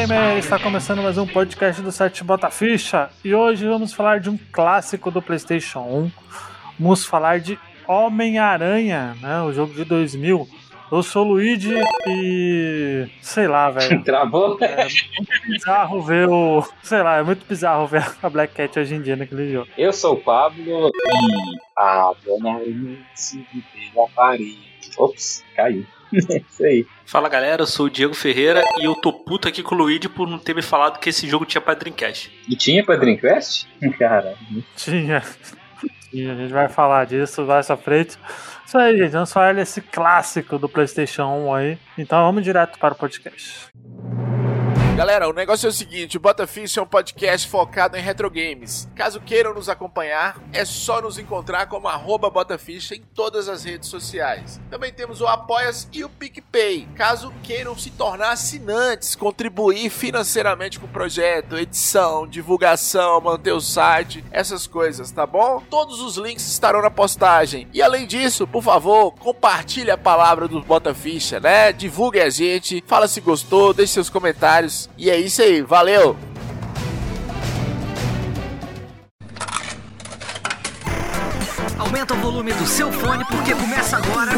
Gamer! Está começando mais um podcast do site Bota Ficha e hoje vamos falar de um clássico do PlayStation 1. Vamos falar de Homem-Aranha, né? O jogo de 2000. Eu sou o Luigi e. sei lá, velho. Travou? É muito bizarro ver o. sei lá, é muito bizarro ver a Black Cat hoje em dia naquele jogo. Eu sou o Pablo e. A dona Aranha se pela parede. Ops, caiu. Isso aí. Fala galera, eu sou o Diego Ferreira e eu tô puto aqui com o Luigi por não ter me falado que esse jogo tinha pra Dreamcast. E tinha pra Dreamcast? Cara. Tinha. Tinha, a gente vai falar disso mais pra frente. Isso aí, gente, vamos falar desse clássico do PlayStation 1 aí. Então vamos direto para o podcast. Galera, o negócio é o seguinte, o Botafish é um podcast focado em retro games. Caso queiram nos acompanhar, é só nos encontrar como Botafish em todas as redes sociais. Também temos o Apoias e o PicPay. Caso queiram se tornar assinantes, contribuir financeiramente com o projeto, edição, divulgação, manter o site, essas coisas, tá bom? Todos os links estarão na postagem. E além disso, por favor, compartilhe a palavra do Botaficha, né? Divulgue a gente, fala se gostou, deixe seus comentários. E é isso aí, valeu! Aumenta o volume do seu fone porque começa agora.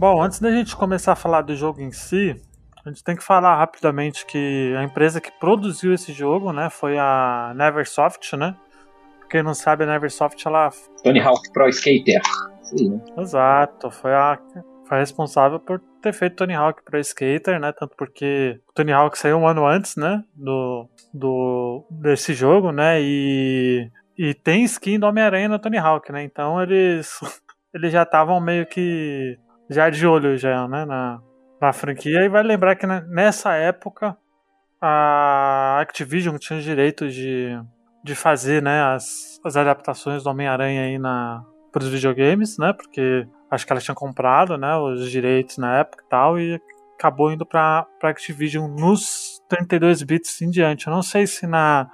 Bom, antes da gente começar a falar do jogo em si, a gente tem que falar rapidamente que a empresa que produziu esse jogo, né, foi a Neversoft, né? Quem não sabe, a Neversoft, ela... Tony Hawk Pro Skater. Sim, né? Exato, foi a... Foi responsável por ter feito Tony Hawk Pro Skater, né? Tanto porque o Tony Hawk saiu um ano antes, né? Do, do, desse jogo, né? E, e tem skin do Homem-Aranha no Tony Hawk, né? Então eles, eles já estavam meio que já de olho já, né, na, na franquia. E vai lembrar que né, nessa época a Activision tinha os direitos de, de fazer, né, as, as adaptações do Homem-Aranha aí na para os videogames, né, porque acho que ela tinha comprado, né, os direitos na época e tal e acabou indo para Activision nos 32 bits em diante. Eu não sei se na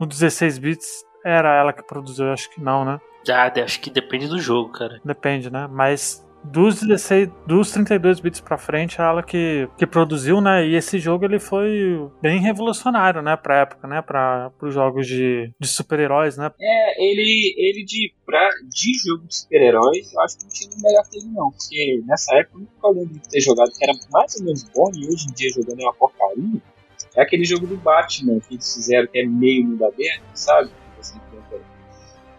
no 16 bits era ela que produziu, acho que não, né? Já, acho que depende do jogo, cara. Depende, né? Mas dos 16, dos 32 bits pra frente, é ela que, que produziu, né? E esse jogo ele foi bem revolucionário, né, pra época, né? Pra, pros jogos de, de super-heróis, né? É, ele, ele de, pra, de jogo de super-heróis, eu acho que não tinha o melhor que ele não. Porque nessa época eu lembro de ter jogado que era mais ou menos bom e hoje em dia jogando é uma porcaria. É aquele jogo do Batman que eles fizeram que é meio mundo aberto, sabe? Você enfrenta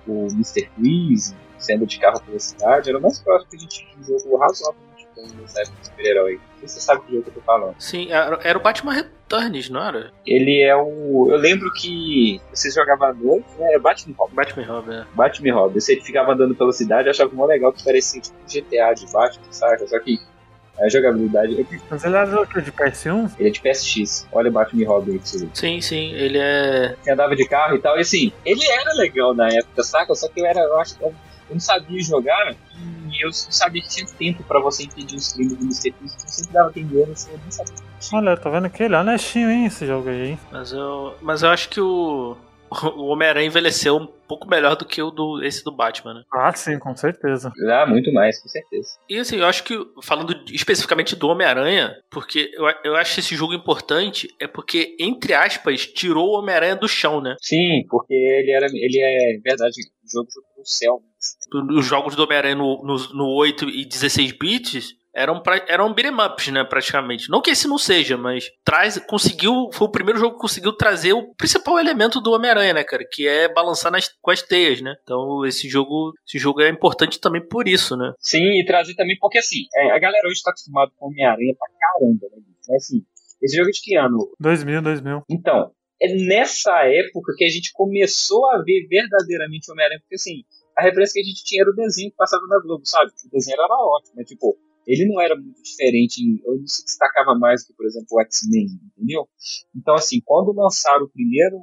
o Mr. Freeze, sendo de carro pela cidade, era o mais próximo que a gente tinha de um jogo razoavelmente bom nessa época de super-herói. Você sabe que jogo que eu tô falando. Sim, era, o Batman Returns, não era? Ele é o. Eu lembro que vocês jogavam à noite, né? É Batman Robin. Batman Robin, é. Batman Robin. Você ficava andando pela cidade, eu achava mó legal que parecia tipo GTA de Batman, saca? Só que a jogabilidade. Mas ele era o que, de PS1? Ele é de PSX. Olha o Batman Robin você ver. Sim, sim, ele é. Você andava de carro e tal, e assim, ele era legal na época, saca? Só que eu era, eu acho que eu não sabia jogar e eu não sabia que tinha tempo pra você impedir os crimes do Mr. Freeze, eu sempre dava ganha, assim, eu nem sabia. Olha, tô vendo que ele é honestinho, hein, esse jogo aí, hein? Mas eu, mas eu acho que o, o Homem-Aranha envelheceu um pouco melhor do que o do, esse do Batman, né? Ah, sim, com certeza. Ah, muito mais, com certeza. E assim, eu acho que, falando especificamente do Homem-Aranha, porque eu, eu acho esse jogo importante, é porque, entre aspas, tirou o Homem-Aranha do chão, né? Sim, porque ele era. Ele é, em verdade, o jogo foi pro céu. Os jogos do Homem-Aranha no, no, no 8 e 16 bits eram, pra, eram beat'em ups, né, praticamente. Não que esse não seja, mas traz, conseguiu, foi o primeiro jogo que conseguiu trazer o principal elemento do Homem-Aranha, né, cara, que é balançar nas, com as teias, né. Então esse jogo, esse jogo é importante também por isso, né. Sim, e trazer também, porque assim, é, a galera hoje tá acostumada com Homem-Aranha pra caramba, né? Mas, assim, esse jogo é de que ano? 2000, 2000. Então, é nessa época que a gente começou a ver verdadeiramente o Homem-Aranha, porque assim, a referência que a gente tinha era o desenho que passava na Globo, sabe? O desenho era ótimo, né? Tipo, ele não era muito diferente, ou não se destacava mais que, por exemplo, o X-Men, entendeu? Então, assim, quando lançaram o primeiro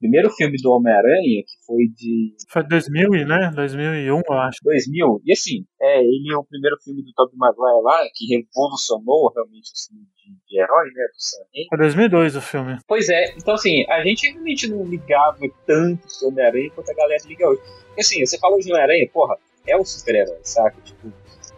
primeiro filme do Homem-Aranha, que foi de Foi 2000, e, né? 2001, eu acho. 2000, e assim, é, ele é o primeiro filme do Tobey Maguire lá, que revolucionou realmente o cinema de, de herói, né, do Sam. Foi 2002 o filme. Pois é, então assim, a gente realmente não ligava tanto pro Homem-Aranha quanto a galera liga hoje. Porque assim, você falou de Homem-Aranha, porra, é o super-herói, saca? Tipo,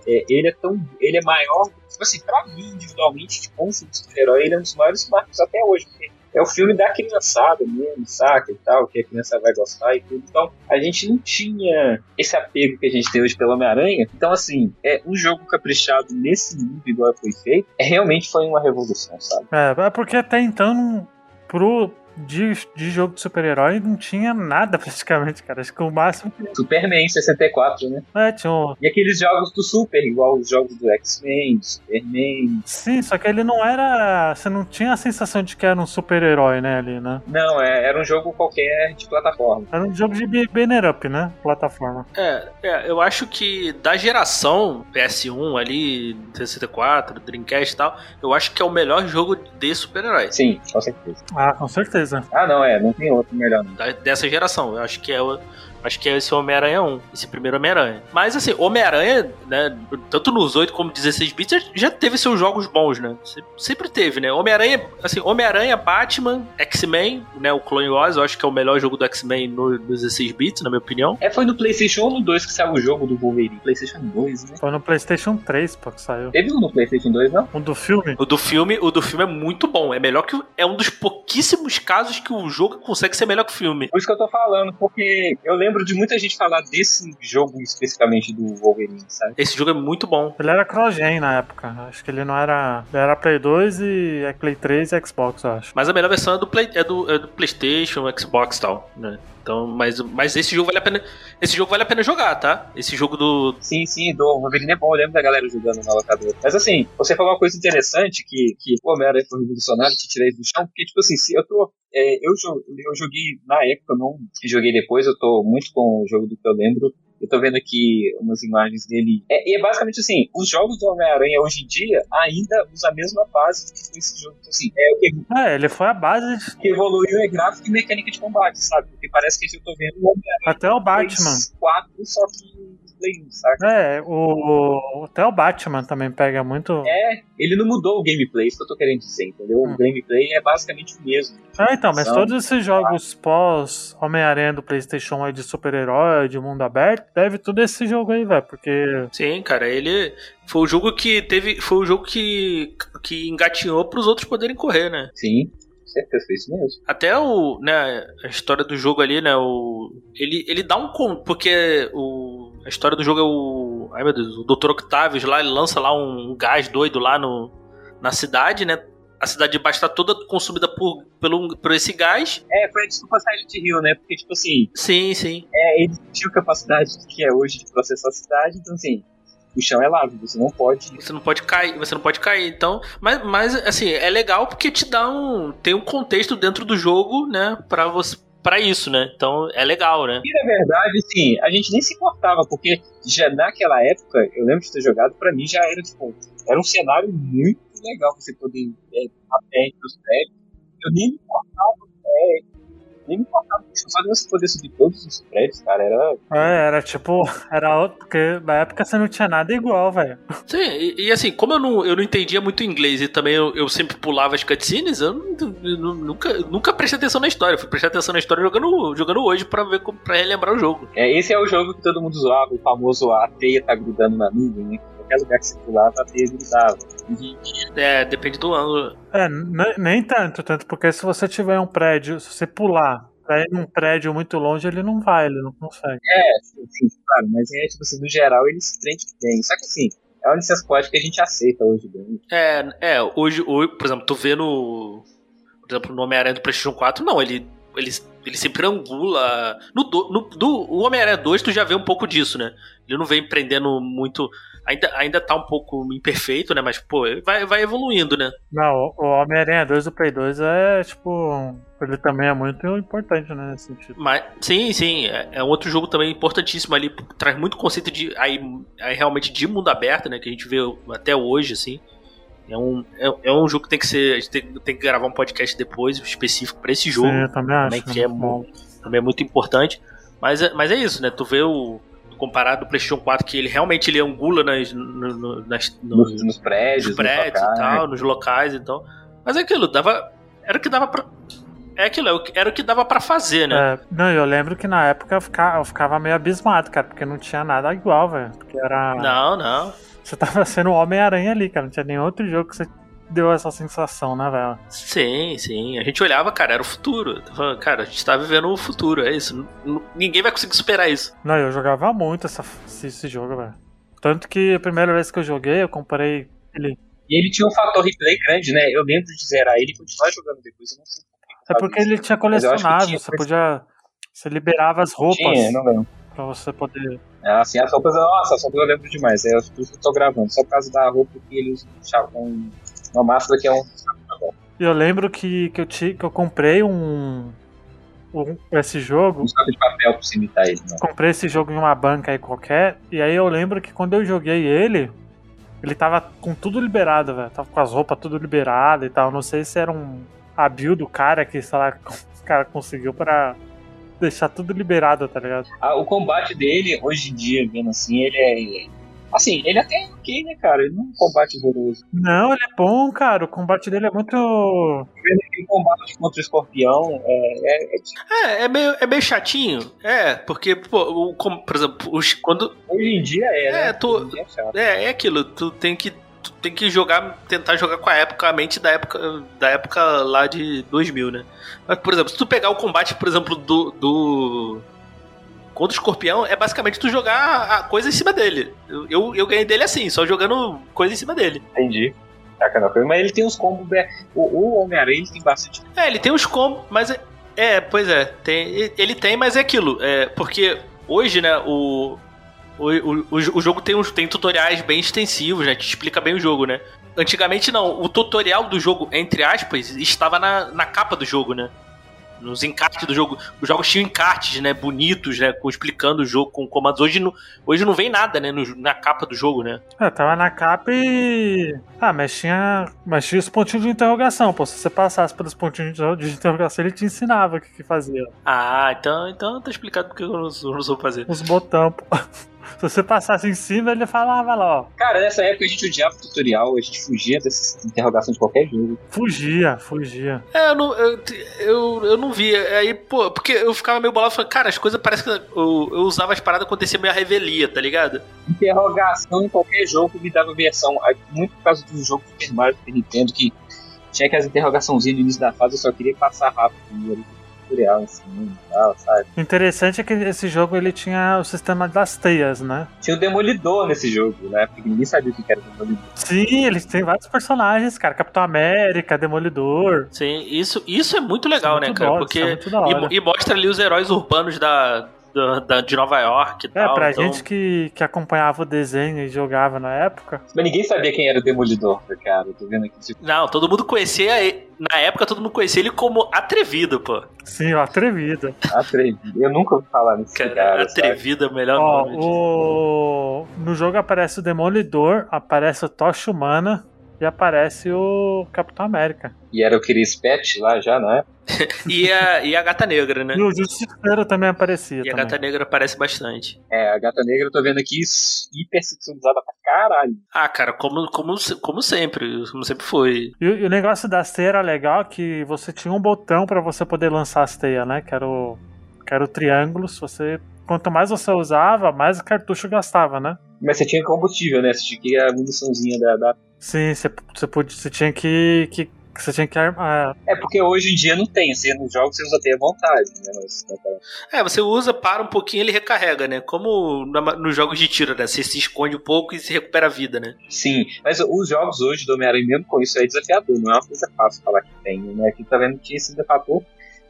é, ele é tão. Ele é maior. Tipo assim, pra mim, individualmente, tipo, um filme de super-herói, ele é um dos maiores marcos até hoje. É o filme da criançada mesmo, saca? E tal, que a criança vai gostar e tudo. Então, a gente não tinha esse apego que a gente tem hoje pelo Homem-Aranha. Então, assim, é um jogo caprichado nesse nível, igual foi feito, é, realmente foi uma revolução, sabe? É, é porque até então, pro, de, de jogo de super-herói, não tinha nada praticamente, cara. Acho que o máximo. Superman 64, né? É, tinha um. E aqueles jogos do Super, igual os jogos do X-Men, do Superman. Sim, só que ele não era. Você não tinha a sensação de que era um super-herói, né, ali, né? Não, é, era um jogo qualquer de plataforma. Era um jogo de banner up, né? Plataforma. É, é, eu acho que da geração PS1 ali, 64, Dreamcast e tal, eu acho que é o melhor jogo de super-heróis. Sim, com certeza. Ah, com certeza. Ah, não, é, não tem outro melhor não. dessa geração. Eu acho que é o. Acho que é esse Homem-Aranha 1, esse primeiro Homem-Aranha. Mas assim, Homem-Aranha, né, tanto nos 8 como 16 bits, já- teve seus jogos bons, né? Se- Sempre teve, né? Homem-Aranha, assim, Homem-Aranha, Batman, X-Men, né, o Clone Wars, eu acho que é o melhor jogo do X-Men no- nos 16 bits, na minha opinião. É, foi no PlayStation 1 ou no 2 que saiu o jogo do Wolverine? PlayStation 2, né? Foi no PlayStation 3, pô, que saiu. Teve um no PlayStation 2, não? Um do filme? O do filme, o do filme é muito bom, é melhor que o- é um dos pouquíssimos casos que o jogo consegue ser melhor que o filme. Por isso que eu tô falando, porque eu lembro de muita gente falar desse jogo especificamente do Wolverine, sabe? Esse jogo é muito bom. Ele era cross-gen na época. Acho que ele não era. Ele era Play 2 e é Play 3 e Xbox, eu acho. Mas a melhor versão é do, Play, é do, é do PlayStation, Xbox e tal, né? Então, mas, mas esse jogo vale a pena. Esse jogo vale a pena jogar, tá? Esse jogo do. Sim, sim, do Wolverine é bom, eu lembro da galera jogando na locadora. Mas assim, você falou uma coisa interessante que, que o Homem-Aranha foi revolucionário, te tirei do chão, porque, tipo assim, se eu tô. é, eu, eu joguei na época, não joguei depois, eu tô muito com o jogo do que eu lembro. Eu tô vendo aqui umas imagens dele. É, e é basicamente assim, os jogos do Homem-Aranha hoje em dia ainda usam a mesma base que foi esse jogo. Então, assim, é o que É, ele foi a base que evoluiu é gráfico e mecânica de combate, sabe? Porque parece que eu tô vendo o Homem-Aranha até o Batman. 4, só que Play 1, saca? É, o, até o Batman também pega muito. É, ele não mudou o gameplay, isso que eu tô querendo dizer, entendeu? Hum. O gameplay é basicamente o mesmo. Ah, então, mas todos esses jogos pós Homem-Aranha do PlayStation aí de super-herói, de mundo aberto, deve tudo esse jogo aí, velho, porque Sim, cara, ele. Foi o jogo que teve. Foi o jogo que. que engatinhou pros outros poderem correr, né? Sim, certeza, foi isso mesmo. Até o, né, a história do jogo ali, né, o ele, ele dá um porque o a história do jogo é o, ai meu Deus, o Dr. Octavius lá, ele lança lá um gás doido lá no na cidade, né? A cidade de baixo tá toda consumida por pelo por esse gás. É, foi a desculpa Silent Hill, né? Porque, tipo assim, Sim, sim. é, eles tinham capacidade que é hoje de processar a cidade, então assim, o chão é lavo, você não pode. Você não pode cair, você não pode cair. Então, mas, mas assim, é legal porque te dá um tem um contexto dentro do jogo, né, para você para isso, né? Então, é legal, né? E na verdade, assim, a gente nem se importava, porque já naquela época, eu lembro de ter jogado, pra mim já era, tipo, era um cenário muito legal você poder é, a pé entre os. Eu nem me importava, é, nem me importava. Só de você poder subir todos os prédios, cara, era. é, era tipo, era outro, porque na época você não tinha nada igual, velho. Sim, e, e assim, como eu não, eu não entendia muito inglês e também eu, eu sempre pulava as cutscenes, eu, não- eu nunca, nunca prestei atenção na história. Eu fui prestar atenção na história jogando, jogando hoje pra ver como, pra relembrar o jogo. É, esse é o jogo que todo mundo zoava, o famoso a teia tá grudando na nuvem, né? Qualquer lugar que você pulava, a teia grudava. É, depende do ângulo. É, ne- nem tanto, tanto porque se você tiver um prédio, se você pular pra ir num prédio muito longe, ele não vai, ele não consegue. é, assim, claro, mas é, tipo assim, no geral eles prendem bem. Só que assim, é uma licença poética que a gente aceita hoje bem. É, é hoje, hoje, por exemplo, tu vê no. Por exemplo, no Homem-Aranha do PlayStation 4, não, ele. Ele, ele sempre angula. No, do, no do, o Homem-Aranha 2, tu já vê um pouco disso, né? Ele não vem prendendo muito. Ainda, ainda tá um pouco imperfeito, né? Mas, pô, vai, vai evoluindo, né? Não, o Homem-Aranha 2 do Play 2 é, tipo, ele também é muito importante, né, nesse sentido. Mas, sim, sim, é, é um outro jogo também importantíssimo ali, traz muito conceito de aí, aí realmente de mundo aberto, né, que a gente vê até hoje, assim. É um, é, é um jogo que tem que ser. A gente tem, tem que gravar um podcast depois específico pra esse jogo. Sim, eu também acho. também, que é, mu- também é muito importante. Mas é, mas é isso, né? Tu vê o. Comparado do PlayStation 4, que ele realmente ele angula nas, no, no- nas, no- Nos, nos prédios, nos prédios no e local, tal, nos locais então. Mas é aquilo, dava. Era o que dava pra. É aquilo, é era o que dava pra fazer, né? É, não, eu lembro que na época eu ficava, eu ficava meio abismado, cara, porque não tinha nada igual, velho. Porque era. Não, não. Você tava sendo o Homem-Aranha ali, cara. Não tinha nenhum outro jogo que você deu essa sensação, né, velho? Sim, sim. A gente olhava, cara, era o futuro. Cara, a gente tá vivendo o futuro, é isso. Ninguém vai conseguir superar isso. Não, eu jogava muito essa, esse, jogo, velho. Tanto que a primeira vez que eu joguei, eu comprei ele. E ele tinha um fator replay grande, né? Eu lembro de zerar ele e continuar jogando depois. Eu não sei É porque ele tinha colecionável, tinha você podia. Você liberava as roupas Tinha, não lembro. pra você poder. Ah, assim, as roupas, nossa, as roupas eu lembro demais. É por isso que eu tô gravando. Só por causa da roupa que ele usa chá- um- uma máscara que é um. Eu lembro que, que, eu, ti, que eu comprei um, um- Esse jogo. um saco de papel pra você imitar ele. Não. comprei esse jogo em uma banca aí qualquer, e aí eu lembro que quando eu joguei ele, ele tava com tudo liberado, velho. Tava com as roupas tudo liberado e tal. Não sei se era um a build do cara que, sei lá, o cara conseguiu pra deixar tudo liberado, tá ligado? Ah, o combate dele, hoje em dia, vendo assim, ele é. Assim, ele até é ok, né, cara? Ele não é um combate horroroso. Não, ele é bom, cara. O combate dele é muito. Aquele combate contra o escorpião é, é- é- É, é meio, é meio chatinho. É, porque, pô, o, como, por exemplo, os, quando. Hoje em dia é, É, né? Hoje em dia é chato. É, é aquilo, tu tem que. Tu tem que jogar, tentar jogar com a época, a mente da época, da época lá de 2000, né? Mas, por exemplo, se tu pegar o combate, por exemplo, do, do contra o escorpião, é basicamente tu jogar a coisa em cima dele. Eu, eu, eu ganhei dele assim, só jogando coisa em cima dele. Entendi. Mas ele tem uns combos. O, o Homem-Aranha tem bastante. É, ele tem uns combos, mas é, é, pois é, tem, ele tem, mas é aquilo, é, porque hoje, né, o o, o, o, jogo tem, uns, tem tutoriais bem extensivos, né, que explica bem o jogo, né. Antigamente não, o tutorial do jogo, entre aspas, estava na, na capa do jogo, né. Nos encartes do jogo. Os jogos tinham encartes, né? Bonitos, né? Explicando o jogo com comandos. Hoje não, hoje não vem nada, né? no- na capa do jogo, né? É, tava na capa e. Ah, mas tinha. Mas tinha os pontinhos de interrogação, pô. Se você passasse pelos pontinhos de de interrogação, ele te ensinava o que, que fazia. Ah, então, então tá explicado porque eu não, eu não soube fazer. Os botão, pô. Se você passasse em cima, ele falava lá, ó. Cara, nessa época a gente odiava o tutorial, a gente fugia dessas interrogações de qualquer jogo. Fugia, fugia. É, eu não, eu, eu, eu não vi. Aí, pô, porque eu ficava meio bolado falando, cara, as coisas parecem que eu, eu usava as paradas acontecia meio a revelia, tá ligado? Interrogação em qualquer jogo me dava versão. Muito por causa do jogo Super Mario Super Nintendo, que tinha aquelas interrogaçõezinhas no início da fase, eu só queria passar rápido. Tutorial assim, e tal, sabe? O interessante é que esse jogo ele tinha o sistema das teias, né? Tinha o Demolidor nesse jogo, né? Porque ninguém sabia o que era o Demolidor. Sim, eles têm vários personagens, cara. Capitão América, Demolidor. Sim, isso, isso é muito legal, Isso é né, muito cara? da- Porque. é muito da e, e mostra ali os heróis urbanos da, da, da- de Nova York e É, tal. pra então- gente que, que acompanhava o desenho e jogava na época. Mas ninguém sabia quem era o Demolidor, cara. Eu tô vendo aqui. Tipo, Não, todo mundo conhecia. ele- Na época, todo mundo conhecia ele como atrevido, pô. Sim, atrevido. atrevido. Eu nunca ouvi falar nesse Cara, cara. sabe? atrevido é o melhor Ó, nome. o... No jogo aparece o Demolidor, aparece o Tocha Humana e aparece o Capitão América. E era o Chris Pet lá já, não é? E a, e a Gata Negra, né? E o Justiceiro também aparecia. E a também. Gata Negra aparece bastante. É, a Gata Negra eu tô vendo aqui hiper sexualizada pra caralho. Ah, cara, como, como, se- como sempre. Como sempre foi. E, o- e o negócio das teias era legal que você tinha um botão pra você poder lançar as teias, né? Que era o, que era o triângulo. Se você, quanto mais você usava, mais cartucho gastava, né? Mas você tinha combustível, né? Você tinha a muniçãozinha da, da- Sim, você, você, podia, você tinha que, que você tinha que armar. É porque hoje em dia não tem. Você, nos jogos você usa até à vontade, né? Mas, naquela- É, você usa, para um pouquinho ele recarrega, né? Como nos jogos de tiro, né? Você se esconde um pouco e se recupera a vida, né? Sim, mas os jogos hoje do Homem-Aranha, mesmo com isso, é desafiador. Não é uma coisa fácil falar que tem, né? Aqui tá vendo que tinha esse fator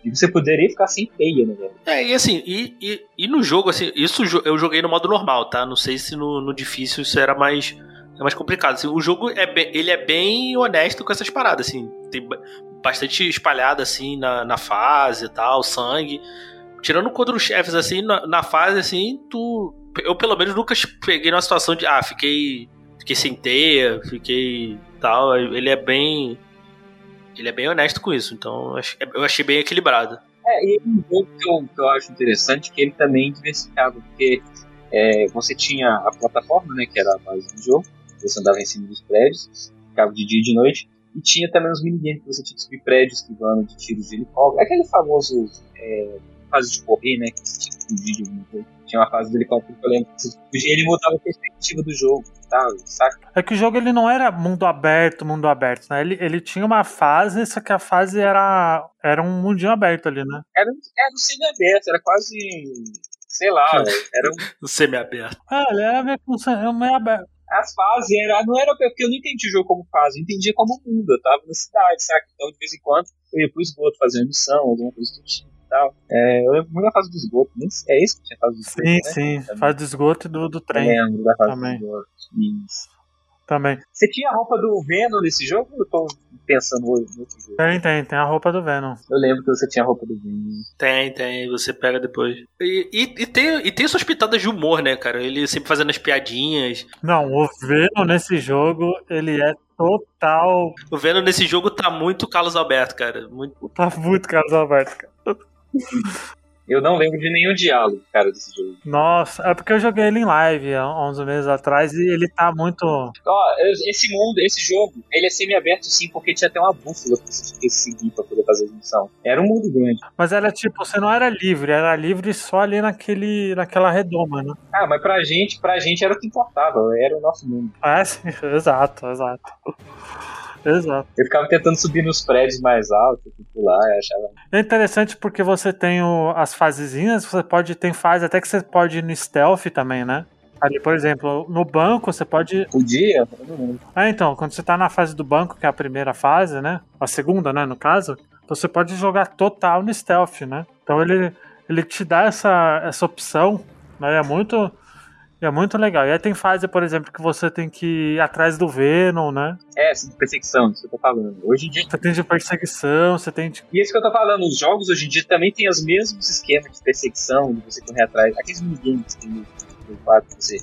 e você poderia ficar sem teia, né? velho? É, e assim, e, e, e no jogo, assim, isso eu joguei no modo normal, tá? Não sei se no, no difícil isso era mais, é mais complicado. Assim, o jogo é bem, ele é bem honesto com essas paradas, assim. Tem ba- bastante espalhado, assim, na, na fase e tal, sangue. Tirando contra os chefes, assim, na, na fase, assim, tu... Eu, pelo menos, nunca peguei numa situação de, ah, fiquei... Fiquei sem teia, fiquei tal. Ele é bem. Ele é bem honesto com isso, então eu achei bem equilibrado. É, e um jogo que eu, que eu acho interessante que ele também diversificava, porque é, você tinha a plataforma, né, que era a base do jogo, você andava em cima dos prédios, ficava de dia e de noite, e tinha também os minigames que você tinha que subir prédios, esquivando de tiros de helicóptero. Aquele famoso é, fase de correr, né, que você tinha que fugir de alguma coisa. Tinha uma fase do helicóptero que eu lembro que ele mudava a perspectiva do jogo, tá, saca? É que o jogo ele não era mundo aberto, mundo aberto, né? Ele, ele tinha uma fase, só que a fase era, era um mundinho aberto ali, né? Era, era um semi-aberto, era quase sei lá, era um. semi-aberto. É, ele era meio, meio aberto. As fases era, não era porque eu não entendi o jogo como fase, eu entendia como mundo. Eu tava na cidade, saca? Então de vez em quando eu ia pro esgoto fazer uma missão, alguma coisa do tipo e tal. É, eu lembro muito da fase do esgoto, nem é isso que tinha fase do esgoto. Sim, né? sim, Também. fase do esgoto e do, do trem. Eu lembro da fase Também. do esgoto. Isso. Também. Você tinha a roupa do Venom nesse jogo? Eu tô pensando hoje no outro jogo. Tem, tem, tem a roupa do Venom. Eu lembro que você tinha a roupa do Venom. Tem, tem, você pega depois. E, e, e tem, e tem suas pitadas de humor, né, cara? Ele sempre fazendo as piadinhas. Não, o Venom nesse jogo, ele é total. O Venom nesse jogo tá muito Carlos Alberto, cara. Muito... Tá muito Carlos Alberto, cara. Eu não lembro de nenhum diálogo, cara, desse jogo. Nossa, é porque eu joguei ele em live há uns meses atrás e ele tá muito. Ó, esse mundo, esse jogo, ele é semi-aberto sim, porque tinha até uma bússola que você tinha que seguir pra poder fazer a missão. Era um mundo grande. Mas era tipo, você não era livre, era livre só ali naquele, naquela redoma, né? Ah, mas pra gente, pra gente era o que importava, era o nosso mundo. É, sim, exato, exato. Exato. Eu ficava tentando subir nos prédios mais altos, pular, eu achava. É interessante porque você tem o- as fasezinhas, você pode, tem fase até que você pode ir no stealth também, né? Ali, por exemplo, no banco você pode. Podia? Ah, então, quando você tá na fase do banco, que é a primeira fase, né? A segunda, né, no caso, você pode jogar total no stealth, né? Então ele, ele te dá essa, essa opção, né? É muito. É muito legal. E aí tem fase, por exemplo, que você tem que ir atrás do Venom, né? É, de perseguição, isso que eu tô falando. Hoje em dia. Você tem de perseguição, você tem de. E isso que eu tô falando, os jogos hoje em dia também tem os mesmos esquemas de perseguição, de você correr atrás. Aqueles minigames que tem no no 4, que você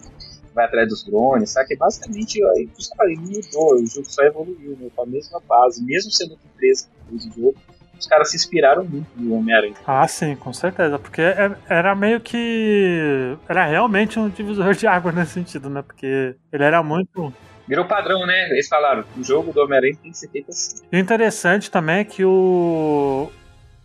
vai atrás dos drones, sabe? Que basicamente, aí, por isso que eu falei, não mudou, o jogo só evoluiu, né? Com a mesma base, mesmo sendo empresa que fez o jogo, os caras se inspiraram muito no Homem-Aranha. Ah, sim, com certeza. Porque é- era meio que. Era realmente um divisor de água nesse sentido, né? Porque ele era muito. Virou padrão, né? Eles falaram, o jogo do Homem-Aranha tem que ser feito assim. E o interessante também é que o.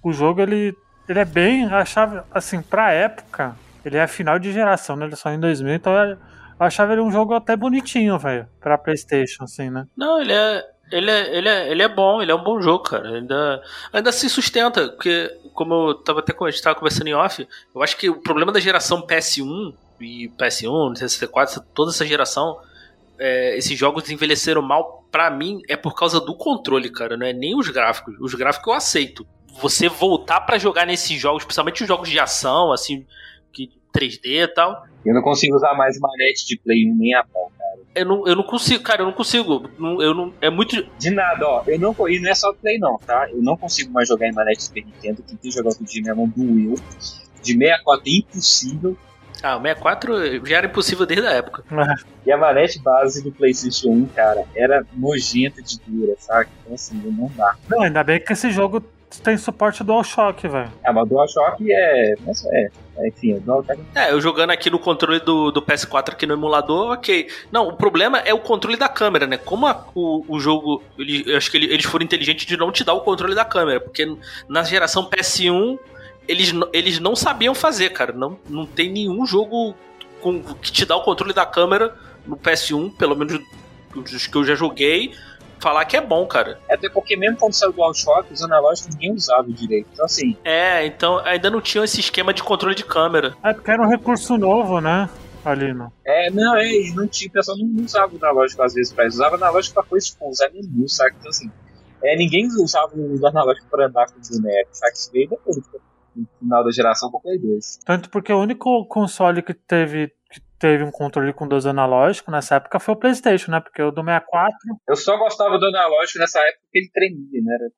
O jogo ele, ele é bem. Achava, assim, pra época, ele é final de geração, né? Ele só em 2000, então eu achava ele um jogo até bonitinho, velho. Pra PlayStation, assim, né? Não, ele é. Ele é, ele, é, ele é bom, ele é um bom jogo, cara. Ainda, ainda se sustenta, porque, como eu tava até a gente tava conversando em off, eu acho que o problema da geração PS1 e PS1, Nintendo 64, essa- toda essa geração, é, esses jogos envelheceram mal, pra mim, é por causa do controle, cara. Não é nem os gráficos. Os gráficos eu aceito. Você voltar pra jogar nesses jogos, principalmente os jogos de ação, assim, que 3D e tal, Eu não consigo usar mais manete de Play 1 nem a pau, cara. Eu não, eu não consigo, cara, eu não consigo. Não- Eu não, é muito. De nada, ó. Eu não, e não é só Play, não, tá? Eu não consigo mais jogar em manete Super Nintendo. Tentei jogar outro dia, minha mão doeu. De 64 é impossível. Ah, o 64 já era impossível desde a época. E a manete base do PlayStation 1, cara, era nojenta de dura, saca? Então, assim, não dá. Não, ainda bem que esse jogo tem suporte DualShock, velho. Ah, mas o DualShock é. Mas é. é, Enfim, o DualShock. É, eu jogando aqui no controle do, do PS4 aqui no emulador, ok. Não, o problema é o controle da câmera, né? Como a- o, o jogo, ele, eu acho que ele- eles foram inteligentes de não te dar o controle da câmera, porque na geração PS1 eles, eles não sabiam fazer, cara. Não, não tem nenhum jogo com, que te dá o controle da câmera no PS1, pelo menos os que eu já joguei, falar que é bom, cara. Até porque, mesmo quando saiu o DualShock, os analógicos ninguém usava direito. Então, assim, É, então ainda não tinha esse esquema de controle de câmera. É porque era um recurso novo, né? Ali, no. é, não, é, e não tinha, o pessoal não, não usava o analógico às vezes pra isso. Usava o analógico pra coisa, tipo, usar menu, saca? Então, assim, é, ninguém usava o analógico pra andar com o boneco, saca? Isso veio depois, no final da geração, com o Play 2. Tanto porque o único console que teve, teve um controle com dois analógicos nessa época foi o PlayStation, né? Porque o do 64. Eu só gostava do analógico nessa época porque ele tremia, né?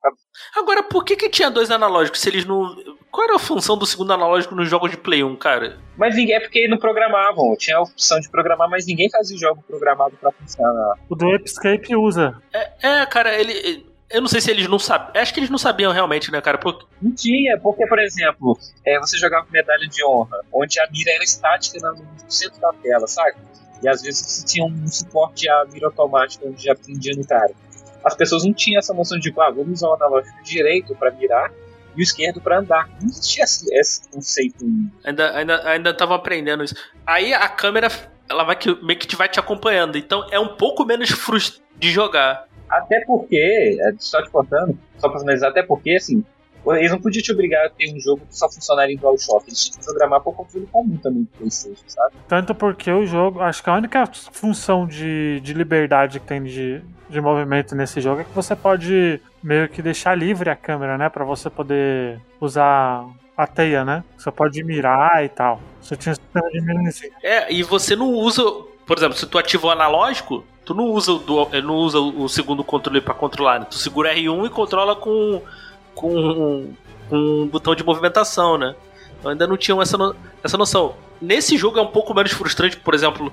Agora, por que que tinha dois analógicos se eles não... qual era a função do segundo analógico nos jogos de Play 1, cara? Mas ninguém é porque não programavam. Tinha a opção de programar, mas ninguém fazia jogo programado pra funcionar. O do Escape usa. É, é, cara, ele. Eu não sei se eles não sabiam. Acho que eles não sabiam realmente, né, cara? Porque... Não tinha, porque, por exemplo, é, você jogava medalha de honra, onde a mira era estática no centro da tela, sabe? E às vezes você tinha um suporte à mira automática, onde já prendia no cara. As pessoas não tinham essa noção de, ah, vamos usar o analógico direito para mirar e o esquerdo para andar. Não existia esse, conceito. Ainda, ainda, ainda tava aprendendo isso. Aí a câmera, ela vai que, meio que vai te acompanhando. Então é um pouco menos frustrante de jogar. Até porque, é, só te contando, só pra finalizar, até porque, assim, eles não podiam te obrigar a ter um jogo que só funcionaria em DualShock. Eles tinham que programar por controle comum também do PlayStation, sabe? Tanto porque o jogo, acho que a única função de, de liberdade que tem de, de movimento nesse jogo é que você pode meio que deixar livre a câmera, né? Pra você poder usar a teia, né? Você pode mirar e tal. Você tinha sistema de mira nesse. É, e você não usa. Por exemplo, se tu ativa o analógico, tu não usa o, não usa o segundo controle para controlar, né? Tu segura R1 e controla com, com, com um botão de movimentação, né? Eu ainda não tinham essa, no, essa noção. Nesse jogo é um pouco menos frustrante, por exemplo,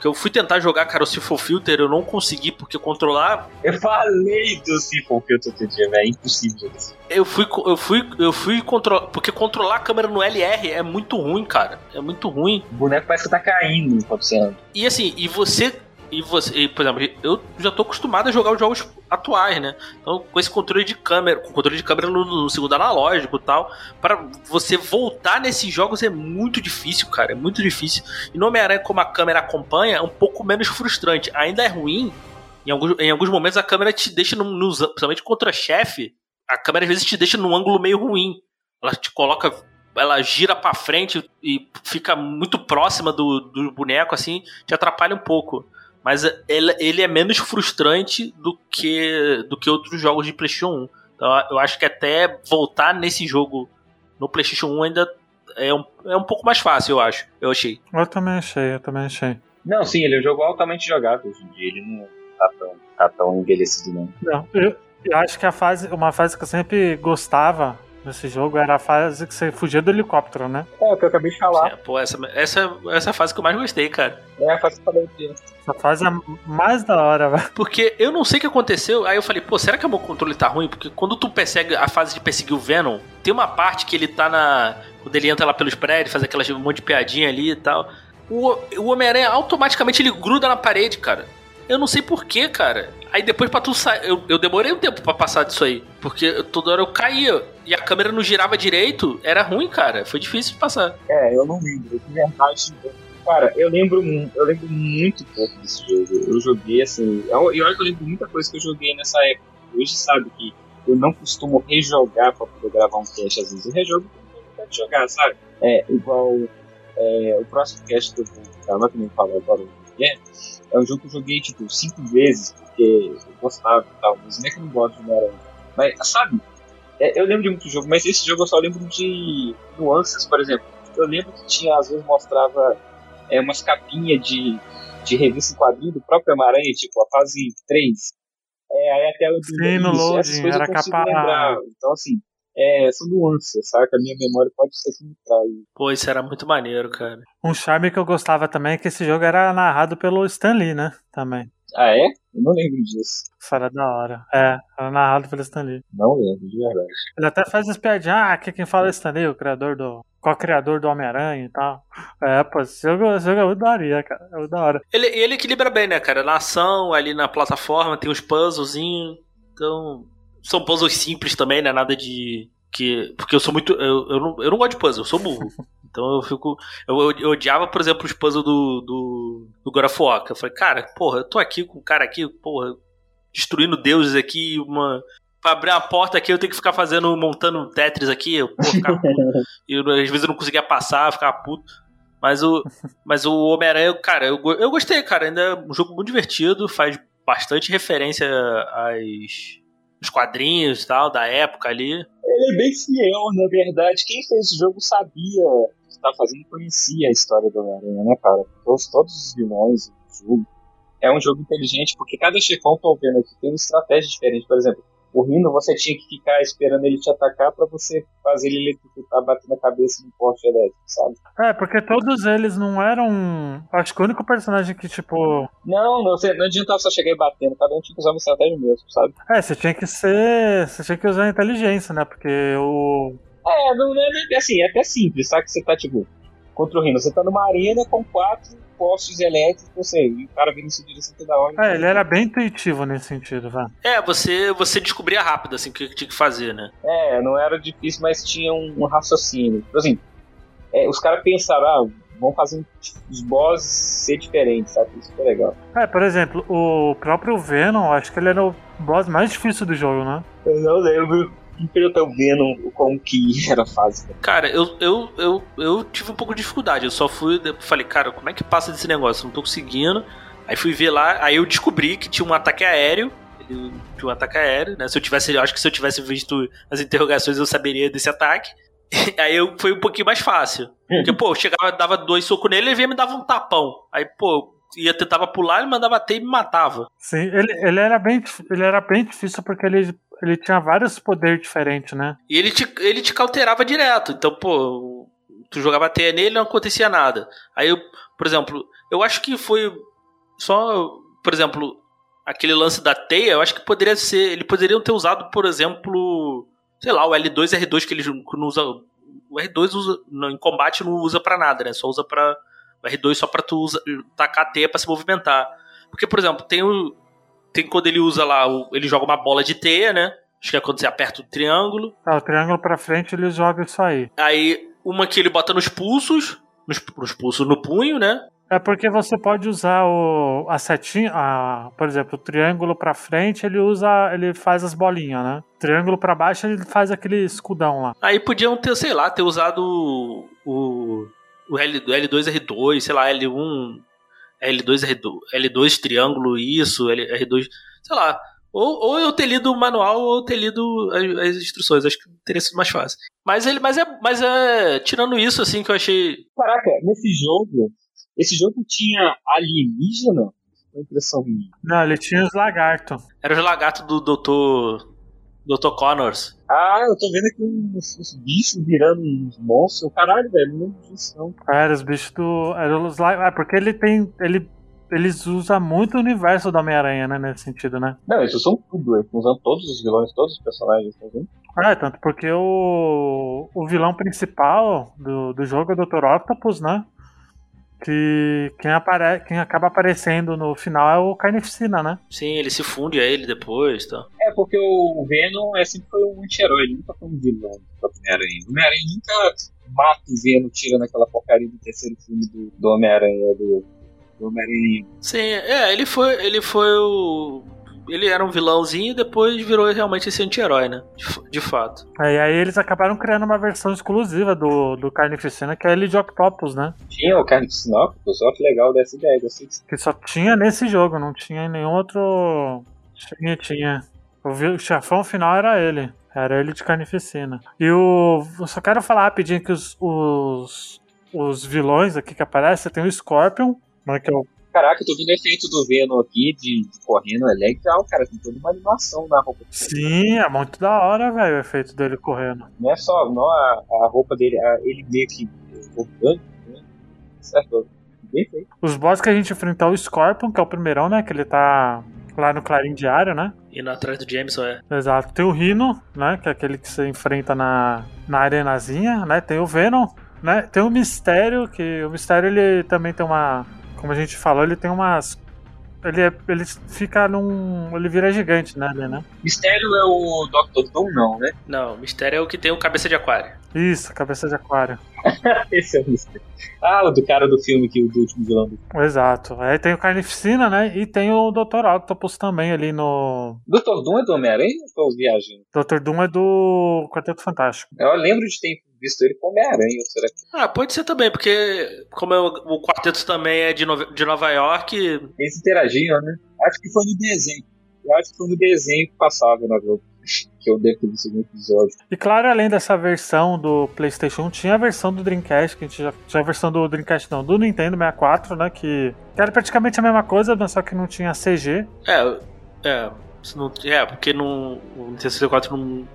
que eu fui tentar jogar, cara, o Siphon Filter, eu não consegui, porque controlar. Eu falei do Siphon Filter outro dia, velho. É impossível isso. Eu fui, eu fui, eu fui controlar. Porque controlar a câmera no LR é muito ruim, cara. É muito ruim. O boneco parece que tá caindo anda. E assim, e você e você, e, por exemplo, eu já tô acostumado a jogar os jogos atuais, né? Então, com esse controle de câmera, com controle de câmera no, no segundo analógico e tal, para você voltar nesses jogos é muito difícil, cara, é muito difícil. E no Homem-Aranha, como a câmera acompanha, é um pouco menos frustrante. Ainda é ruim, em alguns, em alguns momentos a câmera te deixa, no, no, principalmente contra chefe, a câmera às vezes te deixa num ângulo meio ruim. Ela te coloca ela gira para frente e fica muito próxima do, do boneco, assim, te atrapalha um pouco. Mas ele, ele é menos frustrante do que, do que outros jogos de PlayStation 1. Então eu acho que até voltar nesse jogo no PlayStation 1 ainda é um, é um pouco mais fácil, eu acho. Eu achei. Eu também achei, eu também achei. Não, sim, ele é um jogo altamente jogável hoje em dia. Ele não tá tão, tá tão envelhecido, não. Não, eu, eu acho que a fase, uma fase que eu sempre gostava nesse jogo era a fase que você fugia do helicóptero, né? É, o que eu acabei de falar. É, pô, essa, essa, essa é a fase que eu mais gostei, cara. É a fase que eu falei. Essa fase é mais da hora, velho. Porque eu não sei o que aconteceu, aí eu falei, pô, será que o meu controle tá ruim? Porque quando tu persegue a fase de perseguir o Venom, tem uma parte que ele tá na. Quando ele entra lá pelos prédios, faz aquelas um monte de piadinha ali e tal. O, o Homem-Aranha automaticamente ele gruda na parede, cara. Eu não sei porquê, cara. Aí depois pra tu sair. Eu, eu demorei um tempo para passar disso aí. Porque toda hora eu caía. E a câmera não girava direito. Era ruim, cara. Foi difícil de passar. É, eu não lembro. De verdade. Cara, eu lembro, eu lembro muito pouco desse jogo. Eu joguei assim. Eu, eu acho que eu lembro muita coisa que eu joguei nessa época. Hoje sabe que eu não costumo rejogar pra poder gravar um cast. Às vezes eu rejogo pra jogar, sabe? É, igual é, o próximo cast que eu vou gravar, que nem falou agora, é, é um jogo que eu joguei tipo cinco vezes, porque eu gostava e tal. Mas não é que eu não gosto de Homem-Aranha. Mas, sabe? É, eu lembro de muito jogo, mas esse jogo eu só lembro de nuances, por exemplo. Eu lembro que tinha, às vezes, mostrava é, umas capinhas de, de revista em quadrinho do próprio Homem-Aranha, tipo, a fase 3. É, aí até eu Sim, no loading, era capa... lembrar. Então, assim, é, são nuances, sabe? A minha memória pode ser que me trai. Pô, isso era muito maneiro, cara. Um charme que eu gostava também é que esse jogo era narrado pelo Stan Lee, né? Também. Ah, é? Eu não lembro disso. Isso era da hora. É, era narrado pelo Stan Lee. Não lembro, de verdade. Ele até faz as piadinhas, ah, aqui quem fala é Stan Lee, o criador do. Co-criador do Homem-Aranha e tal. É, pô, esse jogo, esse jogo é muito da hora, cara. É muito da hora. Ele, ele equilibra bem, né, cara? Na ação, ali na plataforma, tem uns puzzlezinhos. Então. São puzzles simples também, né? Nada de que porque eu sou muito eu, eu, não, eu não gosto de puzzle, eu sou burro. Então eu fico eu, eu, eu odiava, por exemplo, os puzzles do do, do God of War. Eu falei, cara, porra, eu tô aqui com o cara aqui, porra, destruindo deuses aqui, uma Pra abrir uma porta aqui, eu tenho que ficar fazendo, montando Tetris aqui, eu, porra, ficar puto. e às vezes eu não conseguia passar, ficava puto. Mas o, mas o Homem-Aranha, cara, eu, eu gostei, cara. Ainda é um jogo muito divertido, faz bastante referência às, aos quadrinhos e tal, da época ali ele é bem fiel, na verdade. Quem fez o jogo sabia o que estava fazendo conhecia a história do Homem-Aranha, né, cara? Todos, todos os vilões do jogo. É um jogo inteligente, porque cada chefão, tô vendo aqui, tem uma estratégia diferente. Por exemplo, O você tinha que ficar esperando ele te atacar pra você fazer ele eletrocutar, bater na cabeça no poste elétrico, sabe? É, porque todos eles não eram. Acho que o único personagem que, tipo. Não, não, você, não adiantava só chegar e batendo, cada um tinha que usar uma estratégia mesmo, sabe? É, você tinha que ser. Você tinha que usar a inteligência, né? Porque o. É, não, não é nem- assim, é até simples, sabe? Que você tá, tipo, contra o Rino. Você tá numa arena com quatro postes elétricos, você, e o cara vindo em sua direção toda hora. É, ele era bem intuitivo nesse sentido, velho. É, você, você descobria rápido, assim, o que tinha que fazer, né? É, não era difícil, mas tinha um, um raciocínio. Por exemplo, é, os caras pensaram, ah, vamos fazer os bosses ser diferentes, sabe? Isso foi legal. É, por exemplo, o próprio Venom, acho que ele era o boss mais difícil do jogo, né? Eu não lembro eu tô vendo como que era a fase. Cara, eu, eu, eu, eu tive um pouco de dificuldade. Eu só fui. Falei, cara, como é que passa desse negócio? Não tô conseguindo. Aí fui ver lá, aí eu descobri que tinha um ataque aéreo. Ele tinha um ataque aéreo, né? Se eu tivesse. Eu acho que se eu tivesse visto as interrogações, eu saberia desse ataque. Aí eu, foi um pouquinho mais fácil. Porque, pô, eu chegava, dava dois socos nele, ele vinha e me dava um tapão. Aí, pô, ia tentava pular, ele mandava ter e me matava. Sim, ele, ele, era bem, ele era bem difícil porque ele, ele tinha vários poderes diferentes, né? E ele te, ele te cauterava direto. Então, pô, tu jogava teia nele não acontecia nada. Aí, eu, por exemplo, eu acho que foi só, por exemplo, aquele lance da teia, eu acho que poderia ser. Eles poderiam ter usado, por exemplo, sei lá, o L2 e R2 que eles não usam. O R2 usa, em combate não usa pra nada, né? Só usa pra. O R2 só pra tu usa, tacar a teia pra se movimentar. Porque, por exemplo, tem o. Tem quando ele usa lá, o- ele joga uma bola de teia, né? Acho que é quando você aperta o triângulo. Ah, o triângulo pra frente ele joga isso aí. Aí, uma que ele bota nos pulsos, nos, nos pulsos no punho, né? É porque você pode usar o, a setinha, a, por exemplo, o triângulo pra frente ele usa, ele faz as bolinhas, né? Triângulo pra baixo ele faz aquele escudão lá. Aí podiam ter, sei lá, ter usado o, o, o L, L2, R2, sei lá, L1, L2, R2, L2 triângulo, isso, L, R2, sei lá. Ou, ou eu ter lido o manual ou ter lido as, as instruções, acho que teria sido mais fácil. Mas ele, mas é, mas é, tirando isso, assim, que eu achei. Caraca, nesse jogo, esse jogo tinha alienígena? Foi impressão minha. Não, ele tinha os lagartos. Era os lagartos do Dr. Dr. Connors. Ah, eu tô vendo aqui uns, uns bichos virando uns monstros. Caralho, velho, não disso não. Era os bichos do. Era os la- Ah, porque ele tem. Ele, eles usam muito o universo do Homem-Aranha, né? Nesse sentido, né? Não, eles usam tudo, eles usam todos os vilões, todos os personagens, tá vendo? É, tanto porque o, o vilão principal do, do jogo é o Dr. Octopus, né? Que quem, apare, quem acaba aparecendo no final é o Carnificina, né? Sim, ele se funde a ele depois, tá? É, porque o Venom é, sempre foi um anti-herói, ele nunca foi um vilão do Homem-Aranha. O Homem-Aranha nunca mata o Venom tirando aquela porcaria do terceiro filme do, do Homem-Aranha, do, do Homem-Aranha. Sim, é, ele foi, ele foi o ele era um vilãozinho e depois virou realmente esse anti-herói, né? De, de fato. É, E aí eles acabaram criando uma versão exclusiva do, do Carnificina, que é ele de Octopus, né? Tinha o Carnificina Octopus, ó que legal dessa ideia, gostei. Que só tinha nesse jogo, não tinha em nenhum outro. Tinha, tinha. O chefão final era ele. Era ele de Carnificina. E o. Eu só quero falar rapidinho que os, os, os vilões aqui que aparecem, tem o Scorpion, né, que é o Caraca, eu tô vendo o efeito do Venom aqui, de, de correndo, é legal, cara, tem toda uma animação na roupa. Sim, é muito da hora, velho, o efeito dele correndo. Não é só não a, a roupa dele, a- ele meio que orgânico, né? Certo? Bem feito. Os boss que a gente enfrentou o Scorpion, que é o primeirão, né? Que ele tá lá no Clarim Diário, né? Indo atrás do Jameson, é. Exato. Tem o Rhino, né? Que é aquele que você enfrenta na, na arenazinha, né? Tem o Venom, né? Tem o Mistério, que o Mistério ele também tem uma. Como a gente falou, ele tem umas. Ele, é- ele fica num. Ele vira gigante, né? Ali, né? Mistério é o Dr. Doom, não, né? Não, o mistério é o que tem o cabeça de aquário. Isso, cabeça de aquário. Esse é o Mistério. Ah, o do cara do filme que o do último vilão Exato. Aí tem o Carnificina, né? E tem o Dr. Octopus também ali no. Dr. Doom é do Homem-Aranha ou tô viajando? Dr. Doom é do Quarteto Fantástico. Eu lembro de ter visto ele como Homem-Aranha, ou será que Ah, pode ser também, porque como é o, o quarteto também é de, Nova- de Nova York, eles interagiam, né? Acho que foi no desenho. Eu acho que foi no desenho que passava na Globo. Que eu devo ter visto no episódio. E claro, além dessa versão do PlayStation 1, tinha a versão do Dreamcast, que a gente já tinha a versão do Dreamcast não, do Nintendo 64, né, que, que era praticamente a mesma coisa, mas só que não tinha CG. é, é, não- é, porque no, o Nintendo 64 não,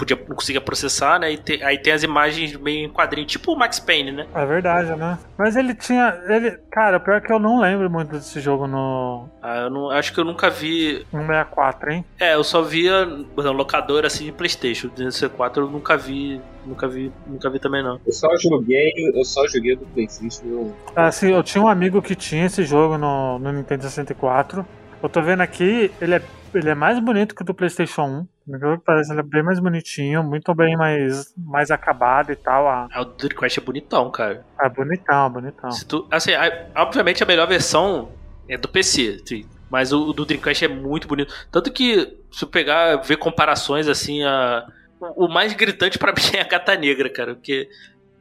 podia, não conseguia processar, né? E te- aí tem as imagens meio em quadrinho, tipo o Max Payne, né? É verdade, né? Mas ele tinha. Ele, cara, pior é que eu não lembro muito desse jogo no, Ah, eu não, acho que eu nunca vi. no 64, hein? É, eu só via no locador assim de Playstation. O Nintendo 64 eu nunca vi. Nunca vi, nunca vi também não. Eu só joguei, eu só joguei do Playstation. eu- Assim, eu tinha um amigo que tinha esse jogo no, no Nintendo 64. Eu tô vendo aqui, ele é, ele é mais bonito que o do PlayStation 1. O jogo parece ele é bem mais bonitinho, muito bem mais, mais acabado e tal. Ah, Ah, o Dreamcast é bonitão, cara. é bonitão, bonitão. Se tu, assim, a- obviamente a melhor versão é do PC. Mas o, do Dreamcast é muito bonito. Tanto que, se eu pegar, ver comparações assim, a, o, mais gritante pra mim é a gata negra, cara. Porque